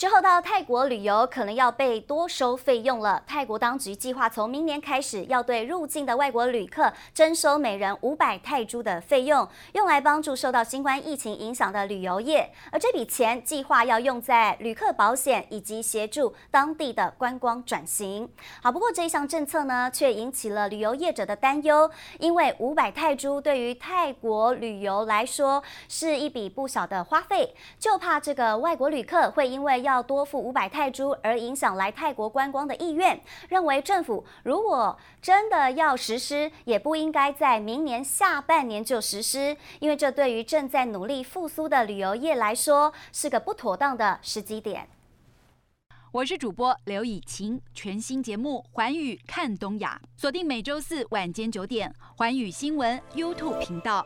之后到泰国旅游可能要被多收费用了。泰国当局计划从明年开始要对入境的外国旅客征收每人五百泰铢的费用，用来帮助受到新冠疫情影响的旅游业。而这笔钱计划要用在旅客保险以及协助当地的观光转型。好，不过这一项政策呢，却引起了旅游业者的担忧，因为五百泰铢对于泰国旅游来说是一笔不小的花费，就怕这个外国旅客会因为要要多付五百泰铢，而影响来泰国观光的意愿。认为政府如果真的要实施，也不应该在明年下半年就实施，因为这对于正在努力复苏的旅游业来说是个不妥当的时机点。我是主播刘以晴，全新节目《环宇看东亚》，锁定每周四晚间九点，环宇新闻 YouTube 频道。